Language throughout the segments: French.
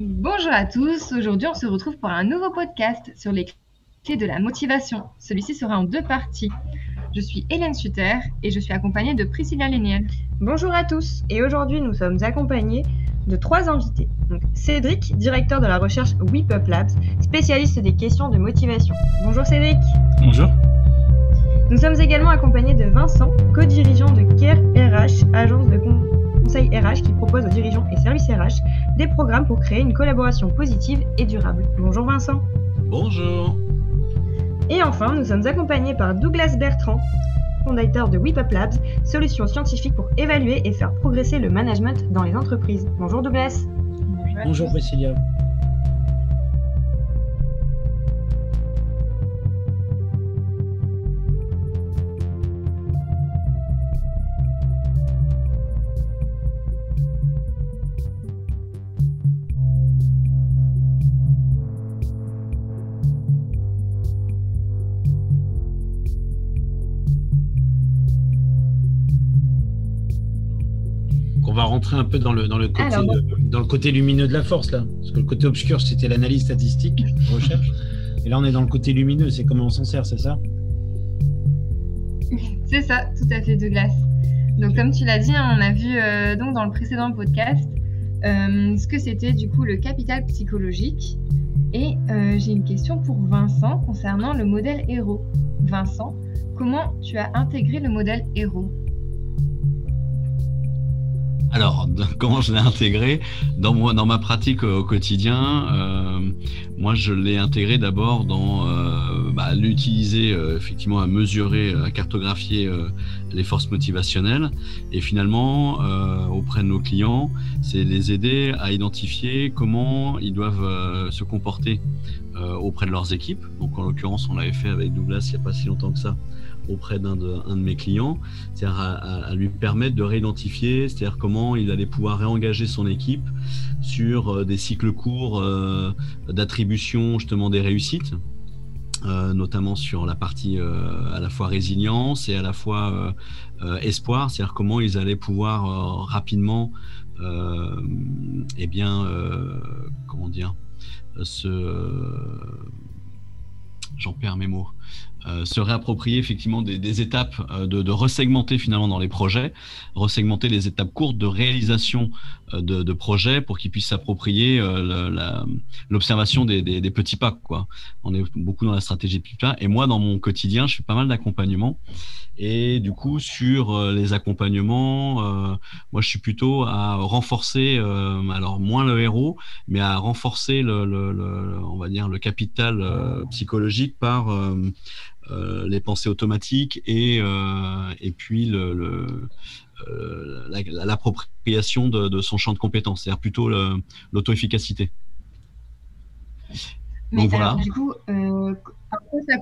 Bonjour à tous, aujourd'hui on se retrouve pour un nouveau podcast sur les clés de la motivation. Celui-ci sera en deux parties. Je suis Hélène Sutter et je suis accompagnée de Priscilla Léniel. Bonjour à tous et aujourd'hui nous sommes accompagnés de trois invités. Cédric, directeur de la recherche WePup Labs, spécialiste des questions de motivation. Bonjour Cédric. Bonjour. Nous sommes également accompagnés de Vincent, co-dirigeant de CARE RH, agence de conseil RH qui propose aux dirigeants et services RH des programmes pour créer une collaboration positive et durable. Bonjour Vincent. Bonjour. Et enfin, nous sommes accompagnés par Douglas Bertrand, fondateur de WePup Labs, solution scientifique pour évaluer et faire progresser le management dans les entreprises. Bonjour Douglas. Bonjour, Bonjour Priscilla. Rentrer un peu dans le, dans le, côté, dans le côté lumineux de la force, là. Parce que le côté obscur, c'était l'analyse statistique, recherche. Et là, on est dans le côté lumineux, c'est comment on s'en sert, c'est ça C'est ça, tout à fait, Douglas. Donc, comme tu l'as dit, hein, on a vu euh, donc dans le précédent podcast euh, ce que c'était du coup le capital psychologique. Et euh, j'ai une question pour Vincent concernant le modèle héros. Vincent, comment tu as intégré le modèle héros alors, comment je l'ai intégré dans, moi, dans ma pratique au quotidien euh, Moi, je l'ai intégré d'abord dans euh, bah, l'utiliser euh, effectivement à mesurer, à cartographier les forces motivationnelles, et finalement auprès de nos clients, c'est les aider à identifier comment ils doivent se comporter auprès de leurs équipes. Donc, en l'occurrence, on l'avait fait avec Douglas il n'y a pas si longtemps que ça auprès d'un de, de mes clients, c'est-à-dire à, lui permettre de réidentifier, c'est-à-dire comment il allait pouvoir réengager son équipe sur euh, des cycles courts euh, d'attribution justement des réussites. Euh, notamment sur la partie à la fois résilience et à la fois espoir, c'est-à-dire comment ils allaient pouvoir rapidement, eh bien, comment dire, se, j'en perds mes mots, euh, se réapproprier effectivement des, étapes euh, de, de, resegmenter finalement dans les projets, resegmenter les étapes courtes de réalisation euh, de, projets pour qu'ils puissent s'approprier l'observation des, petits pas. Quoi. On est beaucoup dans la stratégie de petits pas. Et moi, dans mon quotidien, je fais pas mal d'accompagnement. Et du coup, sur les accompagnements, moi, je suis plutôt à renforcer, alors moins le héros, mais à renforcer le, on va dire le capital psychologique par les pensées automatiques et, euh, et puis le, euh, l'appropriation de, son champ de compétences, c'est-à-dire plutôt l'auto-efficacité. Mais voilà. du coup, euh, quoi ça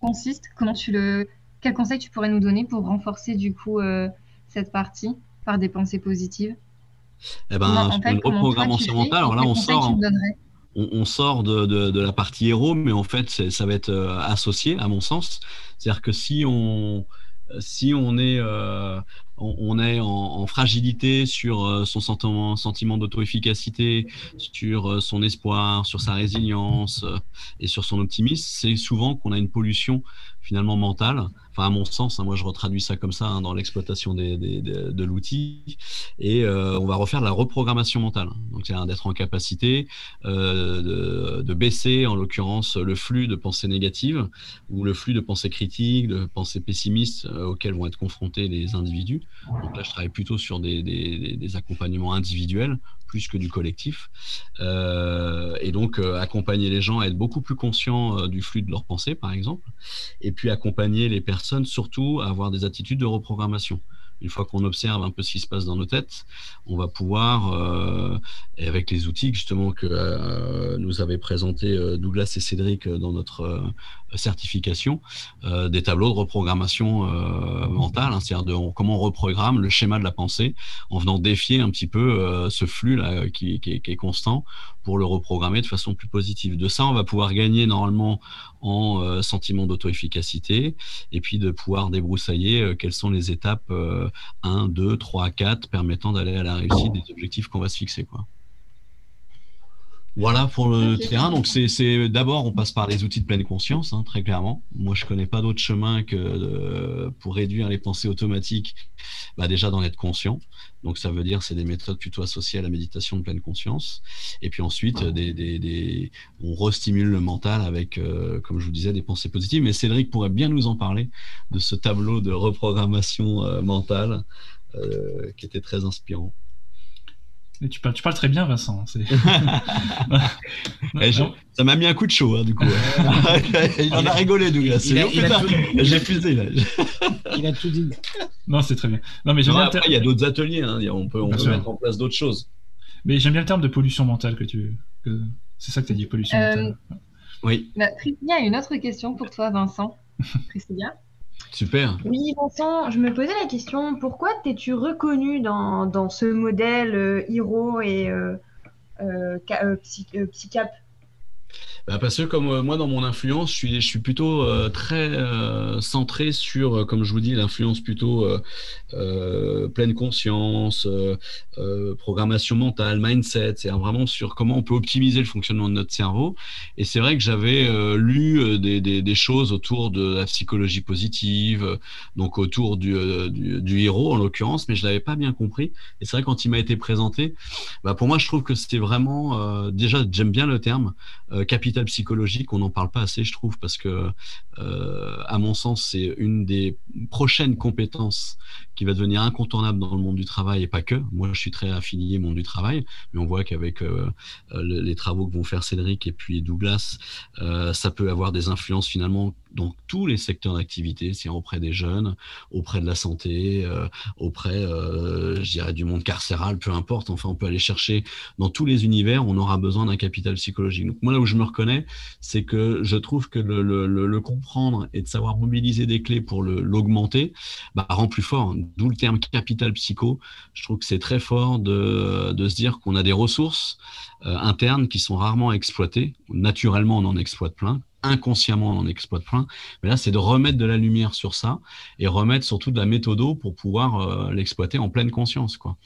consiste? Comment tu le Quel conseil tu pourrais nous donner pour renforcer du coup cette partie par des pensées positives? Eh ben, une reprogrammation mentale, alors là, on sort on, sort de, la partie héros, mais en fait, ça va être euh, associé, à mon sens. C'est-à-dire que si on, est, euh, en, fragilité sur euh, son sentiment, sentiment d'auto-efficacité, sur son espoir, sur sa résilience et sur son optimisme, c'est souvent qu'on a une pollution finalement mentale enfin à mon sens, hein, moi je retraduis ça comme ça hein, dans l'exploitation de l'outil, et euh, on va refaire la reprogrammation mentale. Donc c'est d'être en capacité euh, de, baisser, en l'occurrence, le flux de pensées négatives ou le flux de pensées critiques, de pensées pessimistes euh, auxquelles vont être confrontés les individus. Donc là, je travaille plutôt sur des, des accompagnements individuels plus que du collectif. Euh, et donc, euh, accompagner les gens à être beaucoup plus conscients euh, du flux de leurs pensées, par exemple. Et puis, accompagner les personnes surtout à avoir des attitudes de reprogrammation une fois qu'on observe un peu ce qui se passe dans nos têtes, on va pouvoir, euh, avec les outils justement que nous avaient présenté Douglas et Cédric dans notre certification, des tableaux de reprogrammation mentale, hein, c'est-à-dire comment on reprogramme le schéma de la pensée en venant défier un petit peu ce flux là qui, est constant pour le reprogrammer de façon plus positive. De ça, on va pouvoir gagner normalement en sentiment d'auto-efficacité et puis de pouvoir débroussailler quelles sont les étapes 1, 2, 3, 4 permettant d'aller à la réussite des objectifs qu'on va se fixer. Voilà pour le terrain. Donc, c'est d'abord, on passe par les outils de pleine conscience, hein, très clairement. Moi, je connais pas d'autre chemin que pour réduire les pensées automatiques, bah, déjà d'en être conscient. Donc, ça veut dire c'est des méthodes plutôt associées à la méditation de pleine conscience. Et puis ensuite, des, des, des... on restimule le mental avec, euh, comme je vous disais, des pensées positives. Mais Cédric pourrait bien nous en parler de ce tableau de reprogrammation euh, mentale euh, qui était très inspirant. Tu parles, tu parles très bien, Vincent. Eh, ça m'a mis un coup de chaud, hein, du coup. il en a rigolé, Douglas. J'ai fusé, là. il a tout dit. Non, c'est très bien. Non, mais après, il y a d'autres ateliers. Hein. On peut, on peut mettre en place d'autres choses. Mais j'aime bien le terme de pollution mentale que tu. Que... C'est ça que tu as dit, pollution euh, mentale. Oui. Bah, a une autre question pour toi, Vincent. Priscilla Super. Oui, Vincent, je me posais la question, pourquoi t'es-tu reconnu dans, ce modèle euh, et euh, euh, euh Psycap bah, parce que comme euh, moi dans mon influence, je suis, plutôt euh, très euh, centré sur, comme je vous dis, l'influence plutôt pleine conscience, programmation mentale, mindset, c'est vraiment sur comment on peut optimiser le fonctionnement de notre cerveau. Et c'est vrai que j'avais lu des, choses autour de la psychologie positive, donc autour du, héros en l'occurrence, mais je l'avais pas bien compris. Et c'est vrai quand il m'a été présenté, bah, pour moi je trouve que c'était vraiment, déjà j'aime bien le terme capital psychologique, on n'en parle pas assez, je trouve, parce que, euh, à mon sens, c'est une des prochaines compétences va devenir incontournable dans le monde du travail et pas que. Moi, je suis très affilié au monde du travail, mais on voit qu'avec euh, euh, les travaux que vont faire Cédric et puis Douglas, ça peut avoir des influences finalement dans tous les secteurs d'activité, c'est auprès des jeunes, auprès de la santé, auprès, je dirais, du monde carcéral, peu importe. Enfin, on peut aller chercher dans tous les univers, on aura besoin d'un capital psychologique. Donc, moi, là où je me reconnais, c'est que je trouve que le, comprendre et de savoir mobiliser des clés pour l'augmenter bah, rend plus fort. D'où le terme capital psycho. Je trouve que c'est très fort de, se dire qu'on a des ressources euh, internes qui sont rarement exploitées. Naturellement, on en exploite plein inconsciemment on en exploite plein. Mais là, c'est de remettre de la lumière sur ça et remettre surtout de la méthodo pour pouvoir euh, l'exploiter en pleine conscience. Quoi.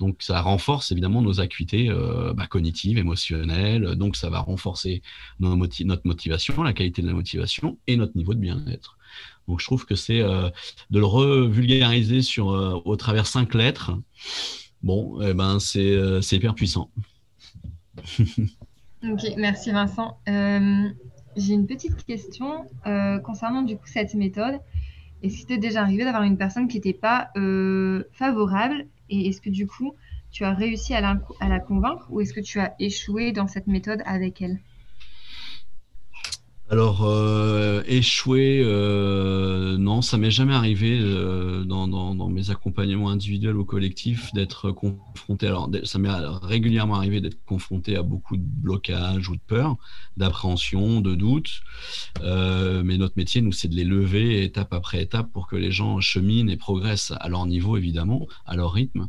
Donc, ça renforce évidemment nos acuités euh, bah, cognitives, émotionnelles. Donc, ça va renforcer notre motivation, la qualité de la motivation et notre niveau de bien-être. Donc, je trouve que c'est euh, de le revulgariser sur, au travers cinq lettres. Bon, eh ben, c'est hyper puissant. ok, merci Vincent. J'ai une petite question euh, concernant du coup cette méthode. Est-ce qu'il t'est déjà arrivé d'avoir une personne qui n'était pas euh, favorable et est-ce que du coup tu as réussi à la, à la convaincre ou est-ce que tu as échoué dans cette méthode avec elle? Alors, euh, échouer, euh, non, ça m'est jamais arrivé euh, dans, mes accompagnements individuels ou collectifs d'être confronté. Alors, ça m'est régulièrement arrivé d'être confronté à beaucoup de blocages ou de peurs, d'appréhension, de doutes. mais notre métier, nous, c'est de les lever étape après étape pour que les gens cheminent et progressent à leur niveau, évidemment, à leur rythme.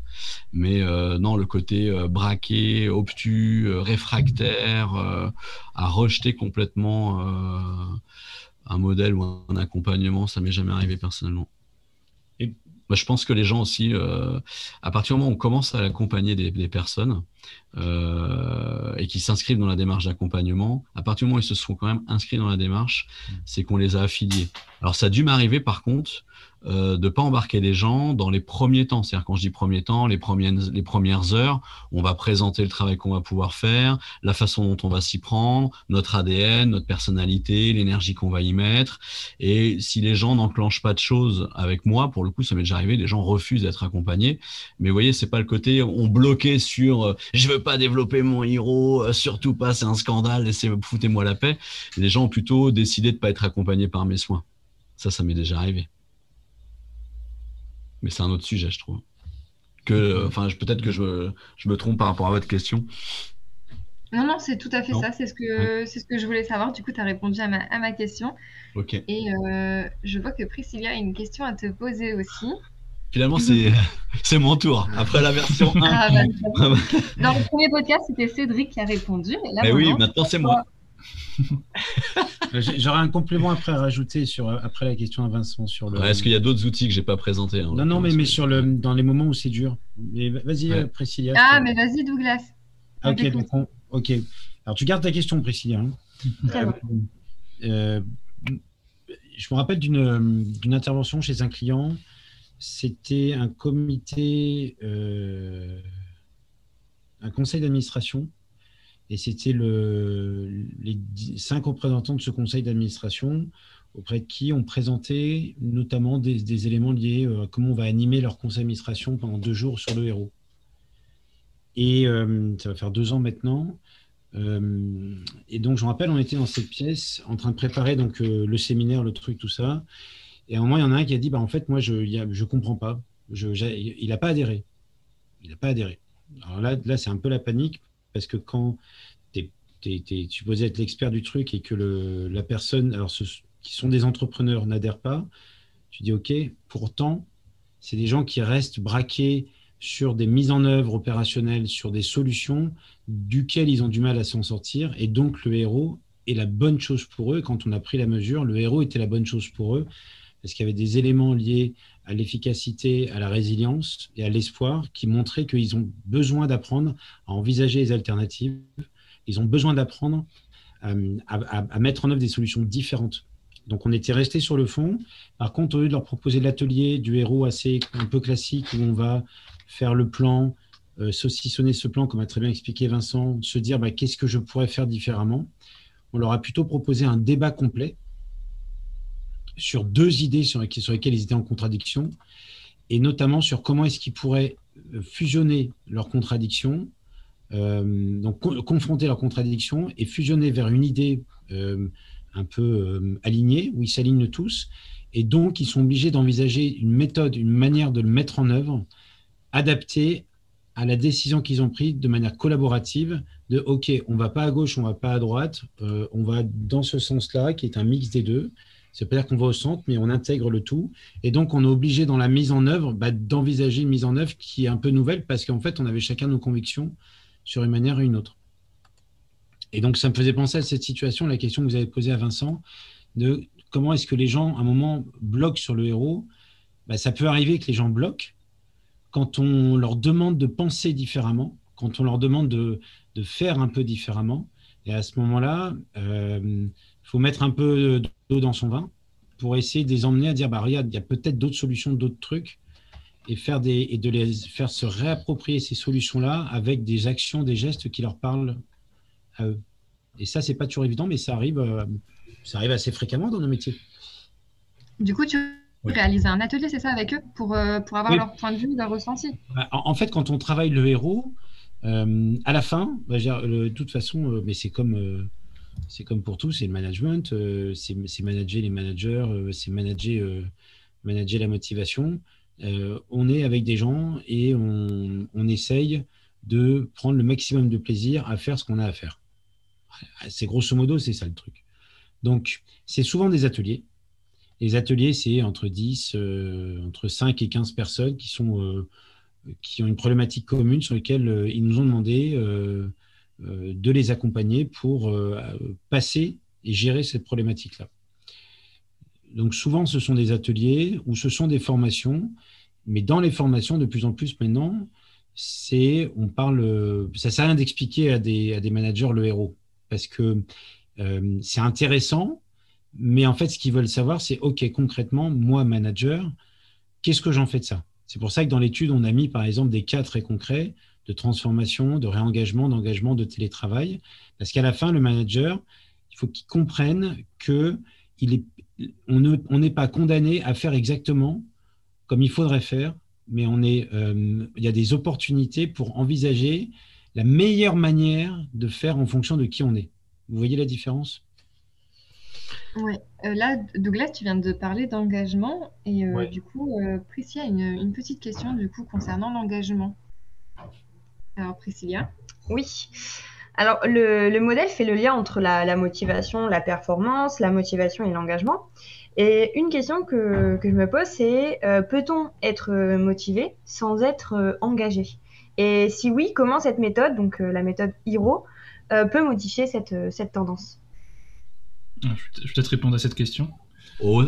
Mais non, le côté braqué, obtus, réfractaire, à rejeter complètement un modèle ou un accompagnement, ça m'est jamais arrivé personnellement. Et je pense que les gens aussi, euh, à partir du moment où on commence à accompagner des, personnes euh, et qui s'inscrivent dans la démarche d'accompagnement, à partir du moment où ils se sont quand même inscrits dans la démarche, c'est qu'on les a affiliés. Alors ça a dû m'arriver par contre euh, de pas embarquer les gens dans les premiers temps. C'est-à-dire, quand je dis premiers temps, les premières, les premières heures, on va présenter le travail qu'on va pouvoir faire, la façon dont on va s'y prendre, notre ADN, notre personnalité, l'énergie qu'on va y mettre. Et si les gens n'enclenchent pas de choses avec moi, pour le coup, ça m'est déjà arrivé, les gens refusent d'être accompagnés. Mais vous voyez, c'est pas le côté on bloquait sur euh, je veux pas développer mon héros, euh, surtout pas, c'est un scandale, laissez, foutez-moi la paix. Les gens ont plutôt décidé de pas être accompagnés par mes soins. Ça, ça m'est déjà arrivé. Mais c'est un autre sujet, je trouve. Que, enfin, peut-être que je, je, me trompe par rapport à votre question. Non, non, c'est tout à fait ça. C'est ce, que, c'est ce que je voulais savoir. Du coup, tu as répondu à ma, à ma question. Ok. Et euh, je vois que Priscilla a une question à te poser aussi. Finalement, c'est, c'est mon tour. Après la version 1. Ah, bah, Dans le premier podcast, c'était Cédric qui a répondu. Mais, oui, maintenant, c'est moi. J'aurais un complément après à rajouter sur, après la question à Vincent sur le. Est-ce qu'il y a d'autres outils que j'ai pas présentés hein, Non, non, mais, mais sur le, dans les moments où c'est dur. Vas-y, ouais. Priscilla. Ah, mais vas-y, Douglas. ok, donc ok. Alors, tu gardes ta question, Priscilla. hein. Bien. Euh, je me rappelle d'une d'une intervention chez un client. C'était un comité, euh, un conseil d'administration. Et c'était le, les cinq représentants de ce conseil d'administration auprès de qui on présentait notamment des, éléments liés euh, à comment on va animer leur conseil d'administration pendant deux jours sur le héros. Et euh, ça va faire deux ans maintenant. Euh, et donc, je me rappelle, on était dans cette pièce en train de préparer donc, le séminaire, le truc, tout ça. Et à un moment, il y en a un qui a dit bah, En fait, moi, je ne comprends pas. Il n'a pas adhéré. Il n'a pas adhéré. Alors là, là c'est un peu la panique parce que quand t'es- t'es supposé être l'expert du truc et que la personne, alors qui sont des entrepreneurs, n'adhère pas, tu dis OK, pourtant, c'est des gens qui restent braqués sur des mises en œuvre opérationnelles, sur des solutions duquel ils ont du mal à s'en sortir. Et donc, le héros est la bonne chose pour eux. Quand on a pris la mesure, le héros était la bonne chose pour eux, parce qu'il y avait des éléments liés à l'efficacité, à la résilience et à l'espoir qui montraient qu'ils ont besoin d'apprendre à envisager les alternatives. Ils ont besoin d'apprendre euh, à, mettre en œuvre des solutions différentes. Donc, on était resté sur le fond. Par contre, au lieu de leur proposer l'atelier du héros assez un peu classique où on va faire le plan, euh, saucissonner ce plan, comme a très bien expliqué Vincent, se dire bah, qu'est-ce que je pourrais faire différemment. On leur a plutôt proposé un débat complet sur deux idées sur, lesquelles- ils étaient en contradiction, et notamment sur comment est-ce qu'ils pourraient euh, fusionner leurs contradictions, euh, donc co- confronter leurs contradictions et fusionner vers une idée euh, un peu alignée, où ils s'alignent tous, et donc ils sont obligés d'envisager une méthode, une manière de le mettre en œuvre adaptée à la décision qu'ils ont prise de manière collaborative de OK, on va pas à gauche, on va pas à droite, on va dans ce sens-là, qui est un mix des deux. Ça veut pas dire qu'on va au centre, mais on intègre le tout. Et donc, on est obligé dans la mise en œuvre bah, d'envisager une mise en œuvre qui est un peu nouvelle parce qu'en fait, on avait chacun nos convictions sur une manière ou une autre. Et donc, ça me faisait penser à cette situation, la question que vous avez posée à Vincent, de comment est-ce que les gens, à un moment, bloquent sur le héros. Bah, ça peut arriver que les gens bloquent quand on leur demande de penser différemment, quand on leur demande de, faire un peu différemment. Et à ce moment-là, il faut mettre un peu d'eau dans son vin pour essayer de les emmener à dire bah, regarde, il y a peut-être d'autres solutions, d'autres trucs, et, faire des, et de les faire se réapproprier ces solutions-là avec des actions, des gestes qui leur parlent à eux. Et ça, c'est pas toujours évident, mais ça arrive, euh, ça arrive assez fréquemment dans nos métiers. Du coup, tu Oui. réalises un atelier, c'est ça, avec eux, pour, euh, pour avoir Oui. leur point de vue, leur ressenti? Bah, En, en fait, quand on travaille le héros, euh, à la fin, bah, de toute façon, euh, mais c'est comme, euh, c'est comme pour tout, c'est le management, euh, c'est manager les managers, euh, c'est manager, euh, manager la motivation. On est avec des gens et on, on essaye de prendre le maximum de plaisir à faire ce qu'on a à faire. C'est grosso modo, c'est ça le truc. Donc, c'est souvent des ateliers. Les ateliers, c'est entre 10, euh, entre 5 et 15 personnes qui sont qui ont une problématique commune sur laquelle ils nous ont demandé de les accompagner pour euh, passer et gérer cette problématique-là. Donc souvent, ce sont des ateliers ou ce sont des formations, mais dans les formations, de plus en plus maintenant, c'est on parle, euh, ça sert à rien d'expliquer à des, à des managers le héros parce que euh, c'est intéressant, mais en fait, ce qu'ils veulent savoir, c'est OK, concrètement, moi, manager, qu'est-ce que j'en fais de ça? C'est pour ça que dans l'étude, on a mis par exemple des cas très concrets de transformation, de réengagement, d'engagement, de télétravail. Parce qu'à la fin, le manager, il faut qu'il comprenne que il est, on ne- on n'est pas condamné à faire exactement comme il faudrait faire, mais on est, euh, il y a des opportunités pour envisager la meilleure manière de faire en fonction de qui on est. Vous voyez la différence? Ouais. Euh, là, Douglas, tu viens de parler d'engagement et euh, Ouais. du coup, Priscilla a une, une petite question du coup concernant l'engagement. Alors, Priscilla, Oui. Alors, le, le modèle fait le lien entre la, la motivation, la performance, la motivation et l'engagement. Et une question que, que je me pose, c'est euh, peut-on être euh, motivé sans être euh, engagé? Et si oui, comment cette méthode, donc euh, la méthode HERO, euh, peut modifier cette, cette tendance? Ah, je vais peut-être répondre à cette question. Oh,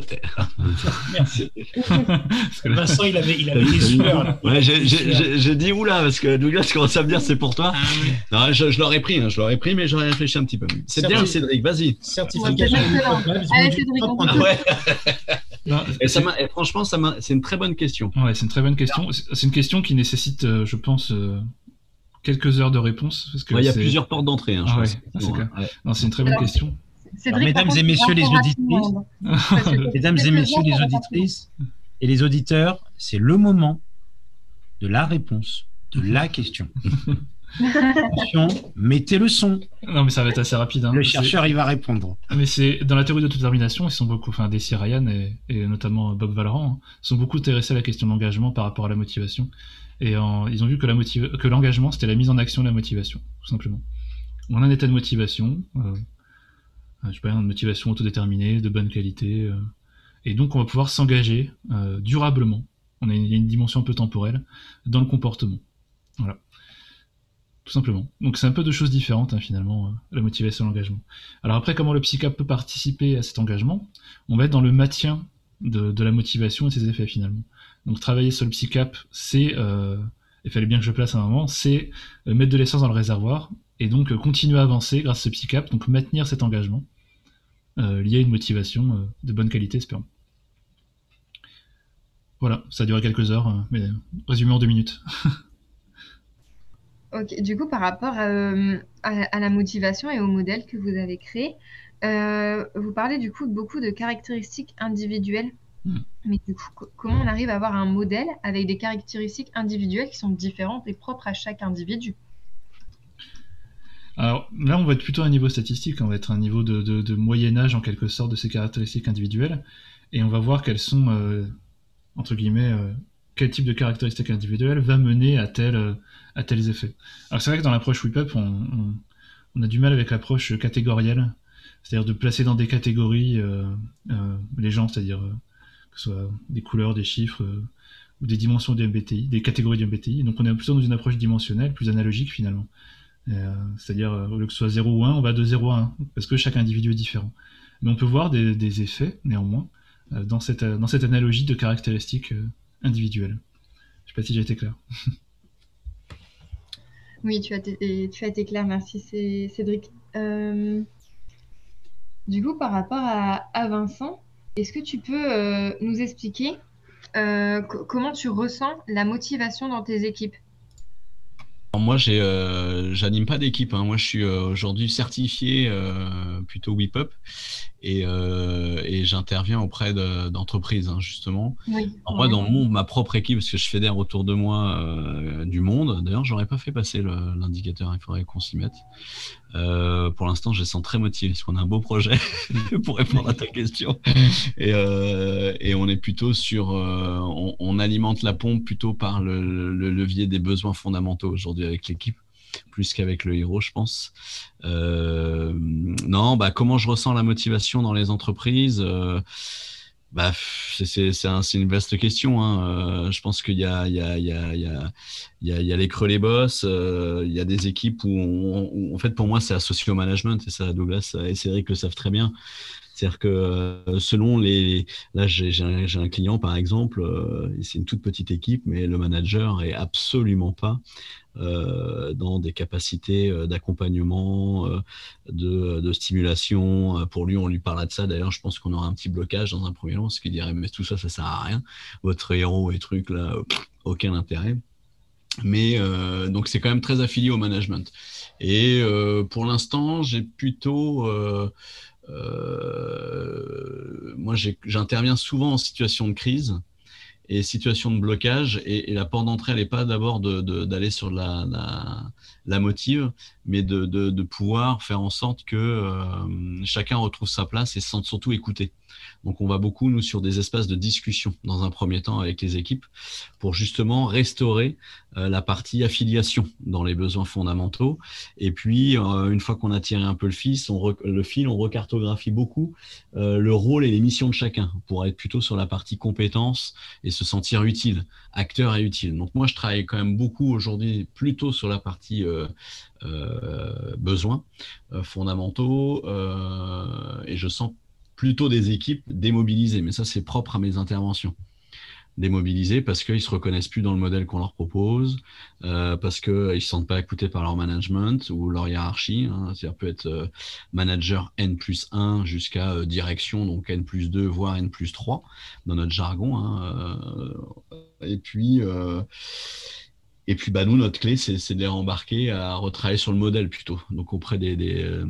Merci. Parce que là- Vincent, il avait, il avait des sueurs. Ouais, j'ai- dit oula, parce que Douglas commence à me dire c'est pour toi. Ah oui. Non, je, je l'aurais pris, hein, je l'aurais pris, mais j'aurais réfléchi un petit peu. C'est bien, Cédric, vas-y. Certification Allez, Cédric, on deux. Ouais. non, Et ça c'est- m'a- et franchement, c'est une très bonne question. Ouais, c'est une très bonne question. C'est une question qui nécessite, euh, je pense, euh, quelques heures de réponse. Parce que Ouais, Il y a plusieurs portes d'entrée. Hein, Ah ouais, c'est. Ouais. Non, c'est une très bonne Alors, question. Cédric, mesdames et messieurs les auditrices. Mesdames et messieurs les auditrices et les auditeurs, c'est le moment de la réponse de la question. Attention, mettez le son. non, mais ça va être assez rapide. hein. Le chercheur, il va répondre. Mais c'est dans la théorie d'autodétermination, ils sont beaucoup, enfin Desi Ryan et, et notamment Bob Valran, hein, sont beaucoup intéressés à la question de l'engagement par rapport à la motivation. Et en- ils ont vu que la motiva- que l'engagement c'était la mise en action de la motivation, tout simplement. On a un état de motivation, euh, je sais pas, une motivation autodéterminée, de bonne qualité, euh, et donc on va pouvoir s'engager euh, durablement. On a une, dimension un peu temporelle dans le comportement. Voilà. Tout simplement. Donc c'est un peu deux choses différentes hein, finalement, euh, la motivation et l'engagement. Alors après, comment le psychap peut participer à cet engagement? On va être dans le maintien de, la motivation et ses effets finalement. Donc travailler sur le psychap, c'est, euh, il fallait bien que je place un moment, c'est euh, mettre de l'essence dans le réservoir et donc euh, continuer à avancer grâce à ce psychap, donc maintenir cet engagement euh, lié à une motivation euh, de bonne qualité, espérons. Voilà, ça a duré quelques heures, euh, mais résumé en deux minutes. Ok, du coup, par rapport euh, à, à la motivation et au modèle que vous avez créé, euh, vous parlez du coup de beaucoup de caractéristiques individuelles. Mm. Mais du coup, co- comment on arrive à avoir un modèle avec des caractéristiques individuelles qui sont différentes et propres à chaque individu? Alors là, on va être plutôt à un niveau statistique, on va être à un niveau de, de- moyen âge en quelque sorte de ces caractéristiques individuelles, et on va voir quelles sont, euh, entre guillemets, euh, quel type de caractéristiques individuelles va mener à, euh, à tels effets. Alors c'est vrai que dans l'approche WIPUP, on, on, a du mal avec l'approche catégorielle, c'est-à-dire de placer dans des catégories les gens, c'est-à-dire que ce soit des couleurs, des chiffres, ou des dimensions du MBTI, des catégories du MBTI. Donc on est plutôt dans une approche dimensionnelle, plus analogique finalement. Euh, C'est-à-dire, euh, que ce soit 0 ou 1, on va de 0 à 1, parce que chaque individu est différent. Mais on peut voir des, effets, néanmoins, euh, dans, cette, analogie de caractéristiques individuelles. Je sais pas si j'ai été clair. Oui, tu as été, clair, merci Cé- Cédric. Du coup, par rapport à, Vincent, est-ce que tu peux nous expliquer co- comment tu ressens la motivation dans tes équipes? Alors moi, j'ai, euh, j'anime pas d'équipe. hein. Moi, je suis euh, aujourd'hui certifié euh, plutôt WIPUP et, euh, et j'interviens auprès de- d'entreprises, hein, justement. Oui. Alors moi, dans mon, ma propre équipe, parce que je fédère autour de moi euh, du monde. D'ailleurs, j'aurais pas fait passer l'indicateur. Il faudrait qu'on s'y mette. Euh, pour l'instant, je les sens très motivés parce qu'on a un beau projet pour répondre à ta question. Et, et on est plutôt sur, on, on alimente la pompe plutôt par le, le levier des besoins fondamentaux aujourd'hui avec l'équipe, plus qu'avec le héros, je pense. Euh, non, bah comment je ressens la motivation dans les entreprises euh, bah, c'est un- une vaste question. Hein. Euh, je pense qu'il y a, il y, a, il y, a, il y, a, les creux, les boss. il y a des équipes où, on- où, en fait, pour moi, c'est associé au management. Et ça, Douglas et Cédric le savent très bien. C'est-à-dire que euh, selon les... Là, j'ai un, client, par exemple, euh, c'est une toute petite équipe, mais le manager est absolument pas euh, dans des capacités d'accompagnement, de, stimulation. Pour lui, on lui parle de ça. D'ailleurs, je pense qu'on aura un petit blocage dans un premier temps, parce qu'il dirait, mais tout ça, ça sert à rien. Votre héros et trucs, là, aucun intérêt. Mais donc, c'est quand même très affilié au management. Et pour l'instant, j'ai plutôt... Euh, moi, j'interviens souvent en situation de crise et situation de blocage. Et, la porte d'entrée, elle n'est pas d'abord d'aller sur la, la, motive, mais de pouvoir faire en sorte que euh, chacun retrouve sa place et se sente surtout écouté. Donc, on va beaucoup, nous, sur des espaces de discussion dans un premier temps avec les équipes pour justement restaurer euh, la partie affiliation dans les besoins fondamentaux. Et puis, euh, une fois qu'on a tiré un peu le fil, on, recartographie beaucoup euh, le rôle et les missions de chacun pour être plutôt sur la partie compétences et se sentir utile, acteur et utile. Donc moi, je travaille quand même beaucoup aujourd'hui plutôt sur la partie besoins fondamentaux et je sens plutôt des équipes démobilisées. Mais ça, c'est propre à mes interventions démobilisés parce qu'ils se reconnaissent plus dans le modèle qu'on leur propose, euh, parce qu'ils ne se sentent pas écoutés par leur management ou leur hiérarchie. Hein. C'est-à-dire peut être euh, manager N plus 1 jusqu'à euh, direction, donc N plus 2, voire N plus 3 dans notre jargon. Hein, et puis, et puis, bah, nous, notre clé, c'est de les rembarquer à retravailler sur le modèle plutôt. Donc, auprès des, euh,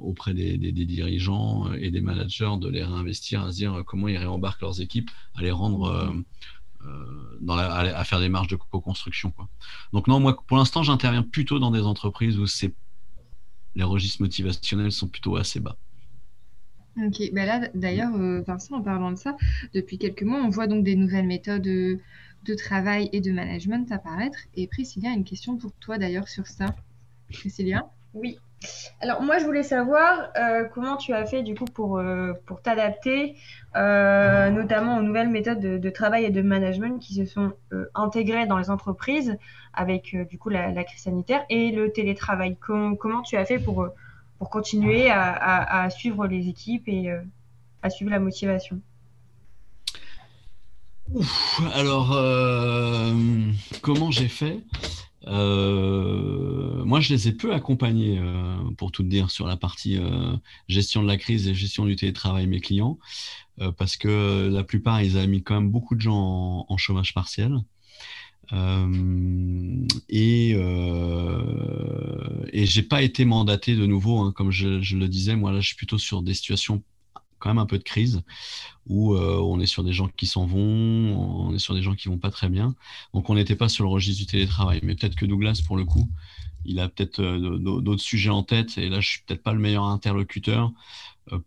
auprès des, dirigeants et des managers, de les réinvestir, à se dire comment ils réembarquent leurs équipes, à les rendre. Euh, euh, dans la, à, faire des marges de co-construction. Donc, non, moi, pour l'instant, j'interviens plutôt dans des entreprises où les registres motivationnels sont plutôt assez bas. Ok, ben là d'ailleurs, Vincent, en parlant de ça, depuis quelques mois, on voit donc des nouvelles méthodes de travail et de management apparaître. Et Priscilla, une question pour toi d'ailleurs sur ça. Priscilla? Oui. Alors moi, je voulais savoir euh, comment tu as fait du coup pour, euh, pour t'adapter, euh, notamment aux nouvelles méthodes de, travail et de management qui se sont intégrées dans les entreprises avec du coup la, crise sanitaire et le télétravail. comment tu as fait pour, pour continuer à suivre les équipes et à suivre la motivation? Alors, euh, comment j'ai fait? Euh, Moi, je les ai peu accompagnés, euh, pour tout dire, sur la partie gestion de la crise et gestion du télétravail, mes clients, parce que la plupart, ils avaient mis quand même beaucoup de gens en, chômage partiel. et et j'ai pas été mandaté de nouveau, hein, comme je, je, le disais, moi là je suis plutôt sur des situations un peu de crise où euh, on est sur des gens qui s'en vont, on est sur des gens qui vont pas très bien. Donc on n'était pas sur le registre du télétravail. Mais peut-être que Douglas, pour le coup, il a peut-être euh, d'autres sujets en tête. Et là, je suis peut-être pas le meilleur interlocuteur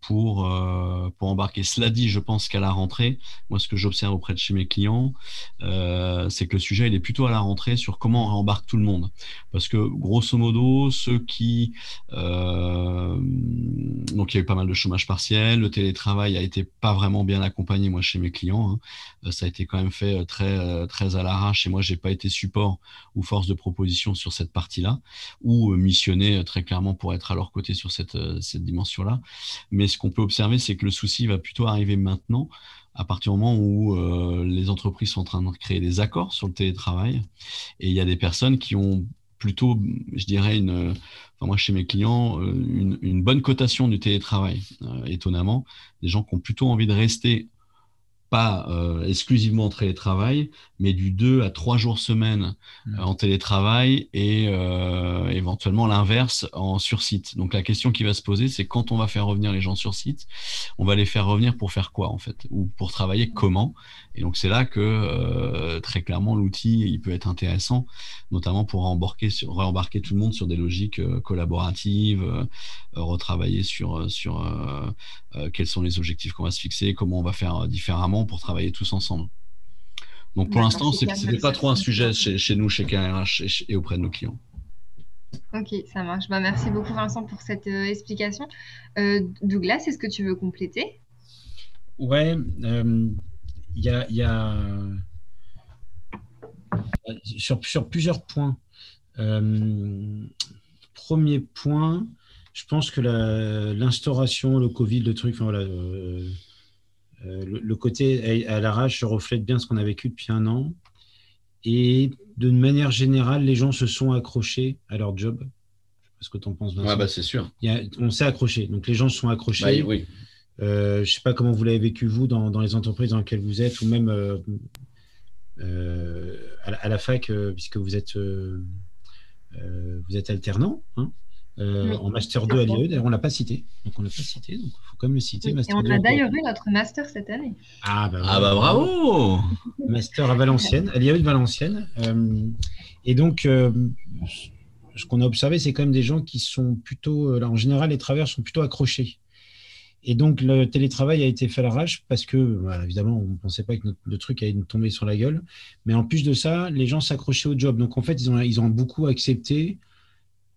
pour, euh, pour embarquer. Cela dit, je pense qu'à la rentrée, moi, ce que j'observe auprès de chez mes clients, euh, c'est que le sujet, il est plutôt à la rentrée sur comment on embarque tout le monde. Parce que, grosso modo, ceux qui... Euh, donc, il y a eu pas mal de chômage partiel, le télétravail a été pas vraiment bien accompagné, moi, chez mes clients. Hein. Euh, ça a été quand même fait très, très à l'arrache, et moi, j'ai pas été support ou force de proposition sur cette partie-là, ou missionné très clairement pour être à leur côté sur cette, cette dimension-là. Mais ce qu'on peut observer, c'est que le souci va plutôt arriver maintenant, à partir du moment où euh, les entreprises sont en train de créer des accords sur le télétravail. Et il y a des personnes qui ont plutôt, je dirais, moi chez mes clients, euh, une, bonne cotation du télétravail, euh, étonnamment. Des gens qui ont plutôt envie de rester pas euh, exclusivement en télétravail, mais du 2 à 3 jours semaine mmh. en télétravail et euh, éventuellement l'inverse en sur-site. Donc la question qui va se poser, c'est quand on va faire revenir les gens sur site, on va les faire revenir pour faire quoi en fait? Ou pour travailler comment? Et donc c'est là que euh, très clairement l'outil il peut être intéressant, notamment pour rembarquer, sur, rembarquer tout le monde sur des logiques collaboratives, retravailler sur, sur quels sont les objectifs qu'on va se fixer, comment on va faire différemment pour travailler tous ensemble. Donc pour l'instant, ce n'est pas trop un sujet chez, nous, chez KRH et, auprès de nos clients. Ok, ça marche. Bah, merci beaucoup Vincent pour cette euh, explication. Euh, Douglas, est-ce que tu veux compléter? Ouais, euh, il y, a, y, a, sur, sur plusieurs points. premier point, je pense que l'instauration, le Covid, le truc, enfin, voilà, euh, le, côté à, l'arrache reflète bien ce qu'on a vécu depuis un an. Et d'une manière générale, les gens se sont accrochés à leur job. ce que tu en penses, Vincent. bah, c'est sûr. on s'est accroché. Donc, les gens se sont accrochés. Bah, oui. Euh, je ne sais pas comment vous l'avez vécu, vous, dans, les entreprises dans lesquelles vous êtes, ou même euh, à, la, fac, puisque vous êtes, vous êtes alternant. Hein euh, en Master 2 à l'IE. D'ailleurs, on ne l'a pas cité. Donc, on l'a pas cité. Donc, il faut quand même le citer. et on a d'ailleurs eu notre Master cette année. Ah, bah, ah, bah bravo Master à Valenciennes, à l'IE de Valenciennes. Euh, et donc, euh, ce qu'on a observé, c'est quand même des gens qui sont plutôt, là, en général, les travailleurs sont plutôt accrochés. Et donc, le télétravail a été fait à l'arrache parce que, évidemment, on ne pensait pas que le truc allait nous tomber sur la gueule. Mais en plus de ça, les gens s'accrochaient au job. Donc, en fait, ils ont, beaucoup accepté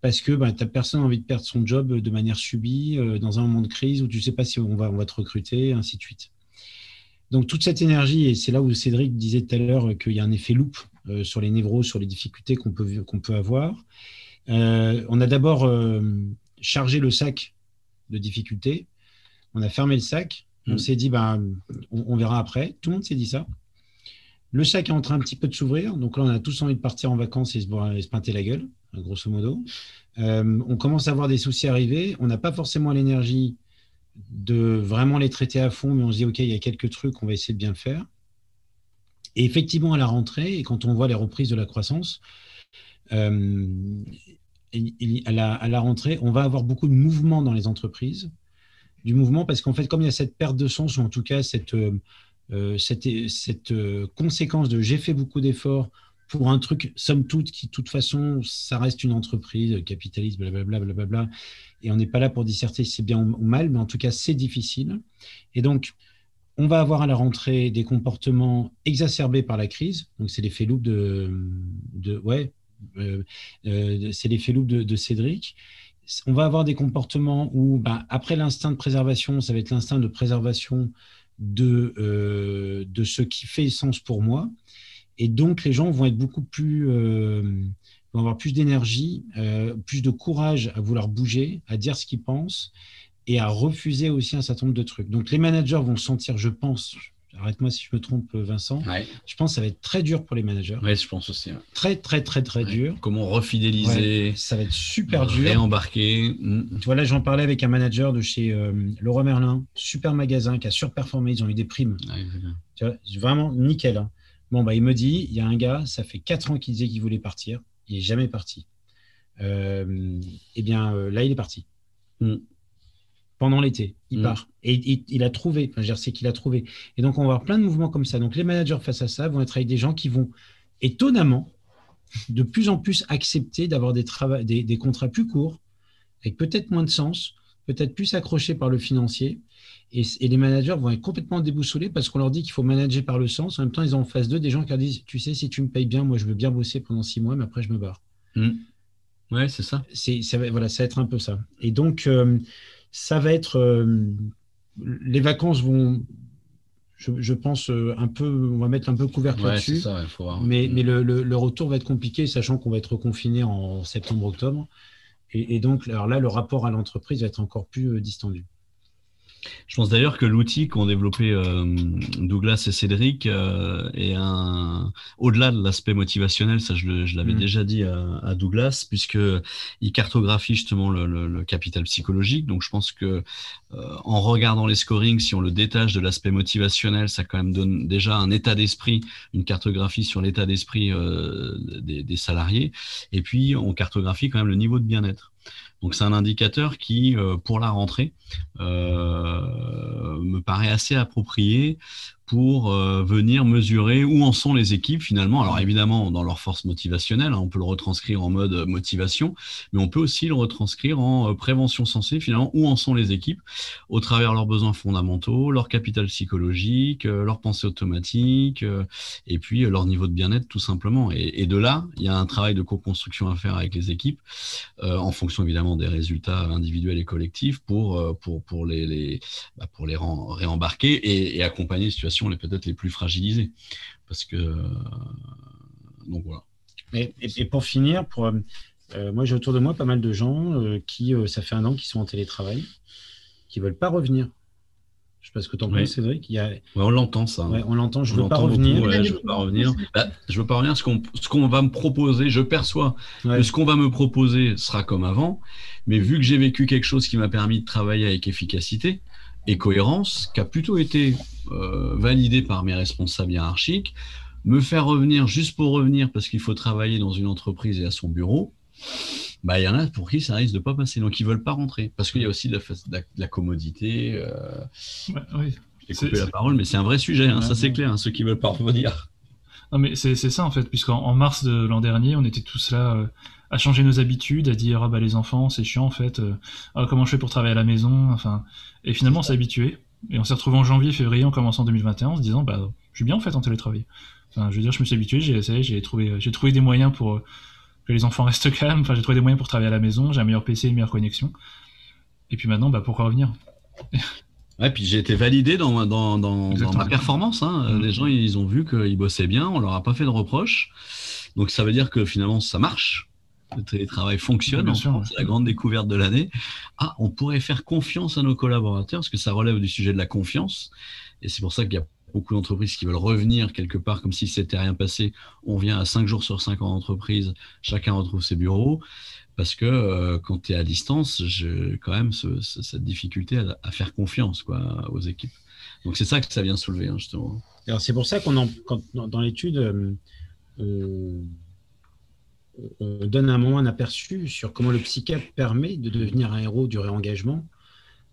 parce que bah, personne envie de perdre son job de manière subie euh, dans un moment de crise où tu ne sais pas si on va, on va te recruter, ainsi de suite. Donc toute cette énergie, et c'est là où Cédric disait tout à l'heure qu'il y a un effet loupe euh, sur les névros, sur les difficultés qu'on peut, qu'on peut avoir. Euh, on a d'abord chargé le sac de difficultés On a fermé le sac. On Mm. s'est dit, bah, on, on verra après. Tout le monde s'est dit ça. Le sac est en train un petit peu de s'ouvrir. Donc là, on a tous envie de partir en vacances et se, boire- et se pinter la gueule, grosso modo. Euh, on commence à avoir des soucis arriver. On n'a pas forcément l'énergie de vraiment les traiter à fond, mais on se dit, OK, il y a quelques trucs, on va essayer de bien le faire. Et effectivement, à la rentrée, et quand on voit les reprises de la croissance, euh, à, la, à la rentrée, on va avoir beaucoup de mouvement dans les entreprises. Du mouvement parce qu'en fait, comme il y a cette perte de sens, ou en tout cas cette, euh, euh, cette, euh, conséquence de j'ai fait beaucoup d'efforts pour un truc, somme toute, qui de toute façon, ça reste une entreprise, capitaliste, blablabla, blablabla, et on n'est pas là pour disserter si c'est bien ou mal, mais en tout cas, c'est difficile. Et donc, on va avoir à la rentrée des comportements exacerbés par la crise. Donc, c'est l'effet loup de, ouais, loup de Cédric. On va avoir des comportements où, bah, après l'instinct de préservation, ça va être l'instinct de préservation de, euh, de ce qui fait sens pour moi. Et donc, les gens vont être beaucoup plus, euh, vont avoir plus d'énergie, euh, plus de courage à vouloir bouger, à dire ce qu'ils pensent et à refuser aussi un certain nombre de trucs. Donc, les managers vont se sentir, je pense, arrête-moi si je me trompe, Vincent, Ouais, je pense que ça va être très dur pour les managers. ouais, je pense aussi. ouais. Très, très, très, très Ouais. dur. Comment refidéliser, ça va être super dur. réembarquer. Mm. Tu vois, là, j'en parlais avec un manager de chez euh, Leroy Merlin, super magasin qui a surperformé, ils ont eu des primes. Tu vois, vraiment nickel. hein. Bon, bah, il me dit, il y a un gars, ça fait 4 ans qu'il disait qu'il voulait partir, il n'est jamais parti. Euh, eh bien, euh, là, il est parti. Mm. Pendant l'été, il Mm. part. Et il, il a trouvé, enfin, je c'est qu'il a trouvé. Et donc, on va avoir plein de mouvements comme ça. Donc, les managers face à ça vont être avec des gens qui vont, étonnamment, de plus en plus accepter d'avoir des, trava- des, des contrats plus courts, avec peut-être moins de sens, peut-être plus accrochés par le financier. Et, et les managers vont être complètement déboussolés parce qu'on leur dit qu'il faut manager par le sens. En même temps, ils ont en face d'eux des gens qui leur disent Tu sais, si tu me payes bien, moi, je veux bien bosser pendant six mois, mais après, je me barre. Ouais, c'est ça. C'est, ça, voilà, ça va être un peu ça. Et donc, euh, ça va être. euh, les vacances vont, je, je pense, euh, un peu. On va mettre un peu couvercle Ouais, ça, voir. Mais, Mm. mais le, le- le retour va être compliqué, sachant qu'on va être confiné en septembre-octobre. Et, et donc, alors là, le rapport à l'entreprise va être encore plus euh, distendu. Je pense d'ailleurs que l'outil qu'ont développé euh, Douglas et Cédric euh, est un au-delà de l'aspect motivationnel, ça je, l'avais Mm. déjà dit à, à Douglas, puisque il cartographie justement le, le- le capital psychologique. Donc je pense que euh, en regardant les scorings, si on le détache de l'aspect motivationnel, ça quand même donne déjà un état d'esprit, une cartographie sur l'état d'esprit des, des salariés. Et puis on cartographie quand même le niveau de bien-être. Donc c'est un indicateur qui, euh, pour la rentrée, euh, me paraît assez approprié pour euh, venir mesurer où en sont les équipes finalement. Alors évidemment, dans leur force motivationnelle, hein, on peut le retranscrire en mode euh, motivation, mais on peut aussi le retranscrire en euh, prévention sensée, finalement, où en sont les équipes au travers leurs besoins fondamentaux, leur capital psychologique, euh, leur pensée automatique, et puis leur niveau de bien-être tout simplement. Et, de là, il y a un travail de co-construction à faire avec les équipes, en fonction évidemment des résultats individuels et collectifs, pour, pour, pour les, bah, pour les réembarquer et, et accompagner les situations les peut-être les plus fragilisées. Parce que donc voilà. Et, et- et pour finir, pour, euh, moi j'ai autour de moi pas mal de gens euh, qui, euh, ça fait un an qu'ils sont en télétravail, qui veulent pas revenir. Je sais pas ce que tu en Oui. penses, Cédric. Il y a, Ouais, on l'entend ça. ouais, on l'entend, je On veux pas beaucoup, revenir. ouais, je veux pas revenir. Bah, je veux pas revenir. Ce qu'on ce qu'on va me proposer, je perçois que ce qu'on va me proposer sera comme avant, mais vu que j'ai vécu quelque chose qui m'a permis de travailler avec efficacité et cohérence, qui a plutôt été euh, validé par mes responsables hiérarchiques, me faire revenir juste pour revenir parce qu'il faut travailler dans une entreprise et à son bureau, bah il y en a pour qui ça risque de pas passer, donc ils veulent pas rentrer parce qu'il y a aussi de la, fa- de la, de la commodité. euh, Ouais, oui. C'est- coupé la parole, mais c'est un vrai sujet, hein, ça c'est clair, hein, ceux qui veulent pas revenir. Non, mais c'est ça en fait, puisqu'en en mars de l'an dernier, on était tous là euh, à changer nos habitudes, à dire ah bah les enfants c'est chiant en fait, euh, ah, comment je fais pour travailler à la maison, enfin, et finalement on s'est habitué, et on s'est retrouvé en janvier, février, en commençant 2021, en se disant bah je suis bien en fait en télétravail. Enfin, je veux dire, je me suis habitué, j'ai essayé, j'ai trouvé, j'ai trouvé des moyens pour euh, que les enfants restent calmes, enfin j'ai trouvé des moyens pour travailler à la maison, j'ai un meilleur PC, une meilleure connexion, et puis maintenant bah pourquoi revenir? Ouais, puis j'ai été validé dans, ma- dans, dans, dans Exactement. ma performance. Hein. Mhm. Les gens, ils ont vu qu'ils bossaient bien, on leur a pas fait de reproches. Donc ça veut dire que finalement, ça marche. le télétravail fonctionne, c'est la grande découverte de l'année. Ah, on pourrait faire confiance à nos collaborateurs, parce que ça relève du sujet de la confiance. Et c'est pour ça qu'il y a beaucoup d'entreprises qui veulent revenir quelque part comme si c'était rien passé. On vient à 5 jours sur 5 en entreprise, chacun retrouve ses bureaux. Parce que euh, quand tu es à distance, j'ai quand même ce, ce, cette difficulté à, faire confiance quoi, aux équipes. Donc c'est ça que ça vient soulever, hein, justement. Alors c'est pour ça qu'on dans l'étude, euh, euh, on donne un moment un aperçu sur comment le psychiatre permet de devenir un héros du réengagement,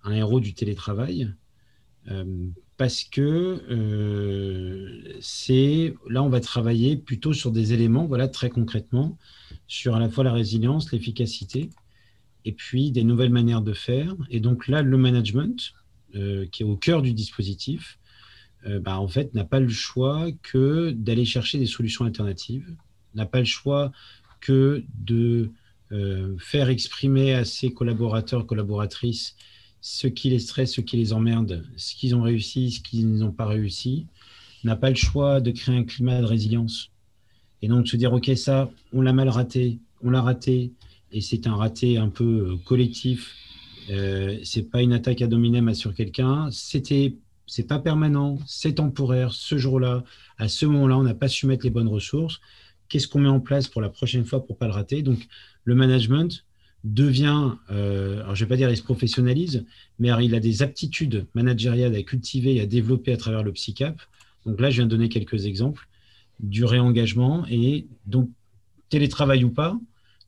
un héros du télétravail. Euh, parce que euh, c'est là on va travailler plutôt sur des éléments, voilà très concrètement, sur à la fois la résilience, l'efficacité, et puis des nouvelles manières de faire. Et donc là, le management, euh, qui est au cœur du dispositif, euh, bah, en fait n'a pas le choix que d'aller chercher des solutions alternatives, n'a pas le choix que de euh, faire exprimer à ses collaborateurs, collaboratrices ce qui les stresse, ce qui les emmerde, ce qu'ils ont réussi, ce qu'ils n'ont pas réussi, n'a pas le choix de créer un climat de résilience. Et donc se dire, OK, ça, on l'a mal raté, on l'a raté, et c'est un raté un peu collectif. Euh, c'est pas une attaque à dominem sur quelqu'un. C'était, c'est pas permanent, c'est temporaire. Ce jour-là, à ce moment-là, on n'a pas su mettre les bonnes ressources. Qu'est-ce qu'on met en place pour la prochaine fois pour pas le rater? Donc, le management, devient, euh, alors je vais pas dire il se professionnalise, mais il a des aptitudes managériales à cultiver et à développer à travers le psychap. Donc là, je viens de donner quelques exemples du réengagement et donc télétravail ou pas,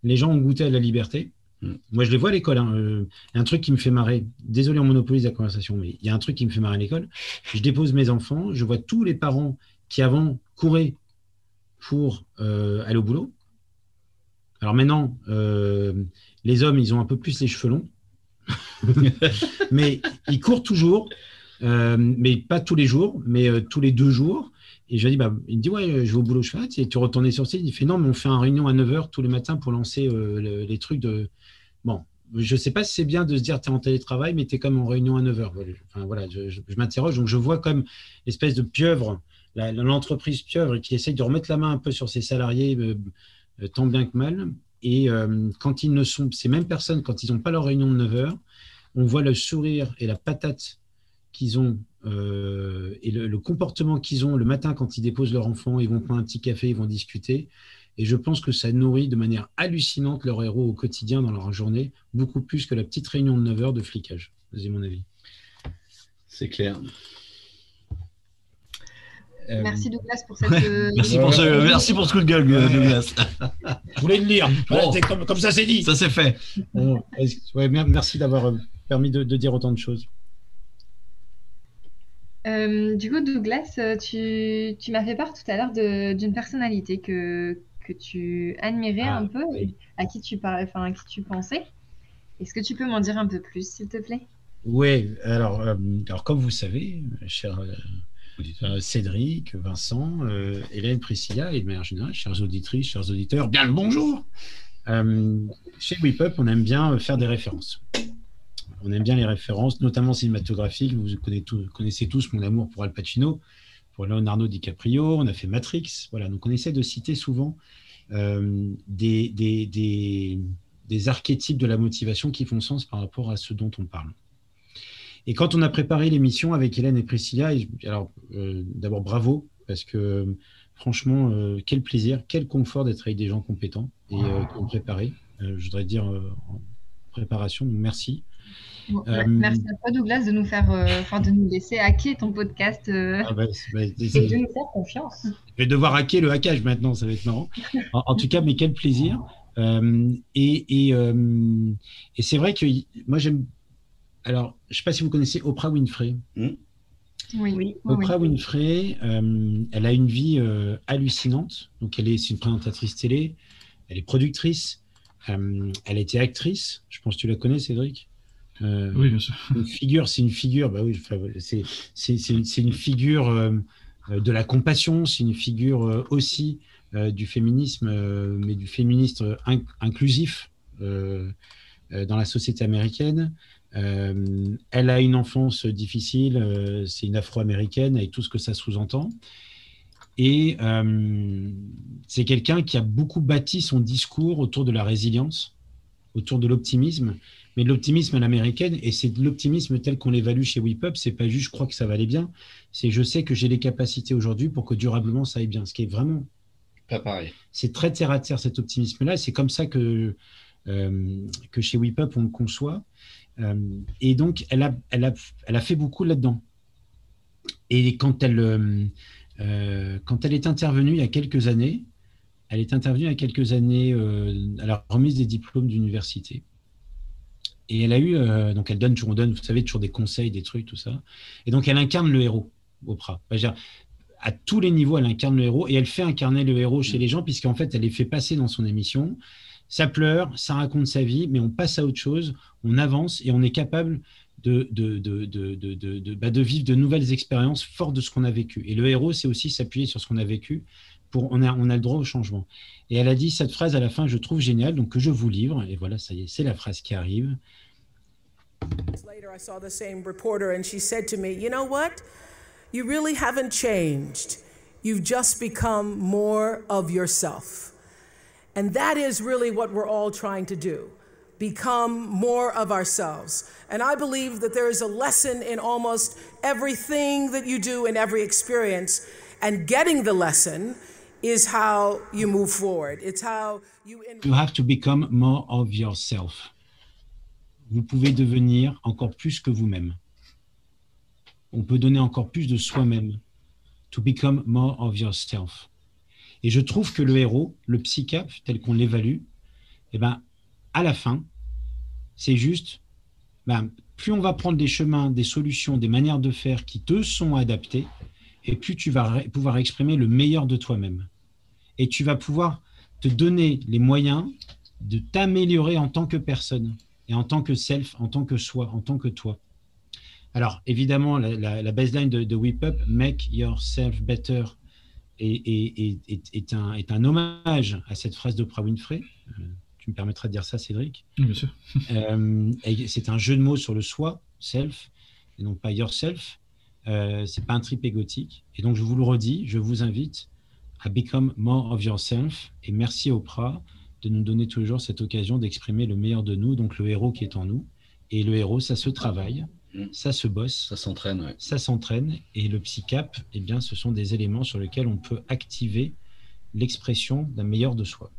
les gens ont goûté à la liberté. Mmh. Moi, je les vois à l'école. Hein. Euh, un truc qui me fait marrer, désolé, on monopolise la conversation, mais il y a un truc qui me fait marrer à l'école. Je dépose mes enfants, je vois tous les parents qui avant couraient pour euh, aller au boulot. Alors maintenant, euh, les hommes, ils ont un peu plus les cheveux longs, mais ils courent toujours, euh, mais pas tous les jours, mais tous les deux jours. Et je lui dis, bah, il me dit, ouais, je vais au boulot, je fais, ah, tu retournes sur site Il fait, non, mais on fait une réunion à 9h tous les matins pour lancer euh, le, les trucs de. Bon, je ne sais pas si c'est bien de se dire, tu es en télétravail, mais tu es comme en réunion à 9h. Enfin, voilà, je, m'interroge. Donc, je vois comme espèce de pieuvre, l'entreprise pieuvre qui essaye de remettre la main un peu sur ses salariés, euh, tant bien que mal. Et euh, quand ils ne sont, ces mêmes personnes, quand ils n'ont pas leur réunion de 9 heures, on voit le sourire et la patate qu'ils ont euh, et le, le comportement qu'ils ont le matin quand ils déposent leur enfant, ils vont prendre un petit café, ils vont discuter. Et je pense que ça nourrit de manière hallucinante leur héros au quotidien dans leur journée, beaucoup plus que la petite réunion de 9 heures de flicage. C'est mon avis? C'est clair. Merci Douglas pour cette. Euh, merci, pour ce, merci pour ce coup de gueule, Douglas. Je voulais le lire. Bon. Comme, comme, ça, c'est dit. Ça, c'est fait. Bon, ouais, merci d'avoir permis de, de, dire autant de choses. Euh, du coup, Douglas, tu, tu m'as fait part tout à l'heure d'une personnalité que, que tu admirais ah, un peu, oui. à qui tu parlais, enfin à qui tu pensais. Est-ce que tu peux m'en dire un peu plus, s'il te plaît? Oui. Alors, euh, alors, comme vous savez, cher euh, Cédric, Vincent, euh, Hélène, Priscilla et de manière générale, chères auditrices, chers auditeurs, bien le bonjour. Euh, chez WePup, on aime bien faire des références. On aime bien les références, notamment cinématographiques. Vous connaissez, tous mon amour pour Al Pacino, pour Leonardo DiCaprio. On a fait Matrix. Voilà, donc on essaie de citer souvent euh, des, archétypes de la motivation qui font sens par rapport à ce dont on parle. Et quand on a préparé l'émission avec Hélène et Priscilla, alors euh, d'abord bravo, parce que franchement, euh, quel plaisir, quel confort d'être avec des gens compétents et qui ont préparé. je voudrais dire en préparation, donc merci. Bon, merci à toi Douglas de nous faire, enfin de nous laisser hacker ton podcast ah bah, bah, et de nous faire confiance. Je vais devoir hacker le hackage maintenant, ça va être marrant. en, en tout cas, mais quel plaisir. et, et, et c'est vrai que moi j'aime alors, je ne sais pas si vous connaissez Oprah Winfrey. Mmh. Oui, oui. Oprah oui. Winfrey, euh, elle a une vie euh, hallucinante. Donc, elle est, une présentatrice télé, elle est productrice, euh, elle a été actrice. Je pense que tu la connais, Cédric. Oui, bien sûr. Une figure, c'est une figure. Bah oui, c'est, une figure de la compassion. C'est une figure aussi du féminisme, mais du féminisme in inclusif dans la société américaine. Euh, elle a une enfance difficile, euh, c'est une afro-américaine avec tout ce que ça sous-entend. Et euh, c'est quelqu'un qui a beaucoup bâti son discours autour de la résilience, autour de l'optimisme, mais de l'optimisme à l'américaine, et c'est de l'optimisme tel qu'on l'évalue chez WePub, c'est pas juste je crois que ça va aller bien, c'est je sais que j'ai les capacités aujourd'hui pour que durablement ça aille bien, ce qui est vraiment pas pareil. C'est très terre à terre cet optimisme-là, c'est comme ça que, euh, que chez WePub on le conçoit, euh, et donc elle a, elle, a, elle a fait beaucoup là-dedans. Et quand elle, euh, quand elle est intervenue il y a quelques années, elle est intervenue il y a quelques années à la remise des diplômes d'université. Et elle a eu, euh, donc elle donne, on donne, vous savez, toujours des conseils, des trucs, tout ça. Et donc elle incarne le héros, Oprah. Dire, à tous les niveaux, elle incarne le héros et elle fait incarner le héros chez les gens, puisqu'en fait, elle les fait passer dans son émission. Ça pleure, ça raconte sa vie, mais on passe à autre chose, on avance et on est capable de, de, de, de, bah, de vivre de nouvelles expériences fortes de ce qu'on a vécu. Et le héros, c'est aussi s'appuyer sur ce qu'on a vécu. Pour, on, a, on a le droit au changement. Et elle a dit cette phrase à la fin, je trouve géniale, donc que je vous livre. Et voilà, ça y est, c'est la phrase qui arrive. Later, I saw the same reporter, and she said to me, You know what? You really haven't changed. You've just become more of yourself. And that is really what we're all trying to do become more of ourselves. And I believe that there is a lesson in almost everything that you do in every experience. And getting the lesson is how you move forward. It's how you. You have to become more of yourself. vous pouvez devenir encore plus que vous-même. On peut donner encore plus de soi-même. To become more of yourself. Et je trouve que le héros, le psychap, tel qu'on l'évalue, eh ben, à la fin, c'est juste, ben, plus on va prendre des chemins, des solutions, des manières de faire qui te sont adaptées, et plus tu vas pouvoir exprimer le meilleur de toi-même. Et tu vas pouvoir te donner les moyens de t'améliorer en tant que personne et en tant que self, en tant que soi, en tant que toi. Alors, évidemment, la, baseline de, de Whip Up, Make Yourself Better, est, un, est un hommage à cette phrase d'Oprah Winfrey. Euh, tu me permettras de dire ça, Cédric Bien sûr. Euh, c'est un jeu de mots sur le soi, self, et non pas yourself. Euh, c'est pas un trip égotique. Et donc, je vous le redis, je vous invite à become more of yourself. Et merci Oprah de nous donner toujours cette occasion d'exprimer le meilleur de nous, donc le héros qui est en nous. Et le héros, ça se travaille, mm. ça se bosse. Ça s'entraîne, ouais. Ça s'entraîne. Et le psychap, eh bien, ce sont des éléments sur lesquels on peut activer l'expression d'un meilleur de soi.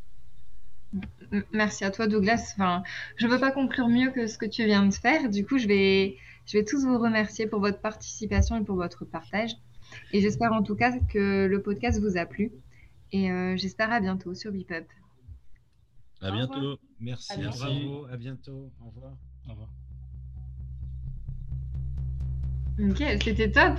Merci à toi, Douglas. Enfin, je ne veux pas conclure mieux que ce que tu viens de faire. Du coup, je vais, je vais tous vous remercier pour votre participation et pour votre partage. Et j'espère en tout cas que le podcast vous a plu. Et euh, j'espère à bientôt sur BeepUp. À bientôt. Merci, à bravo, à bientôt. Au revoir. Au revoir. Ok, c'était top.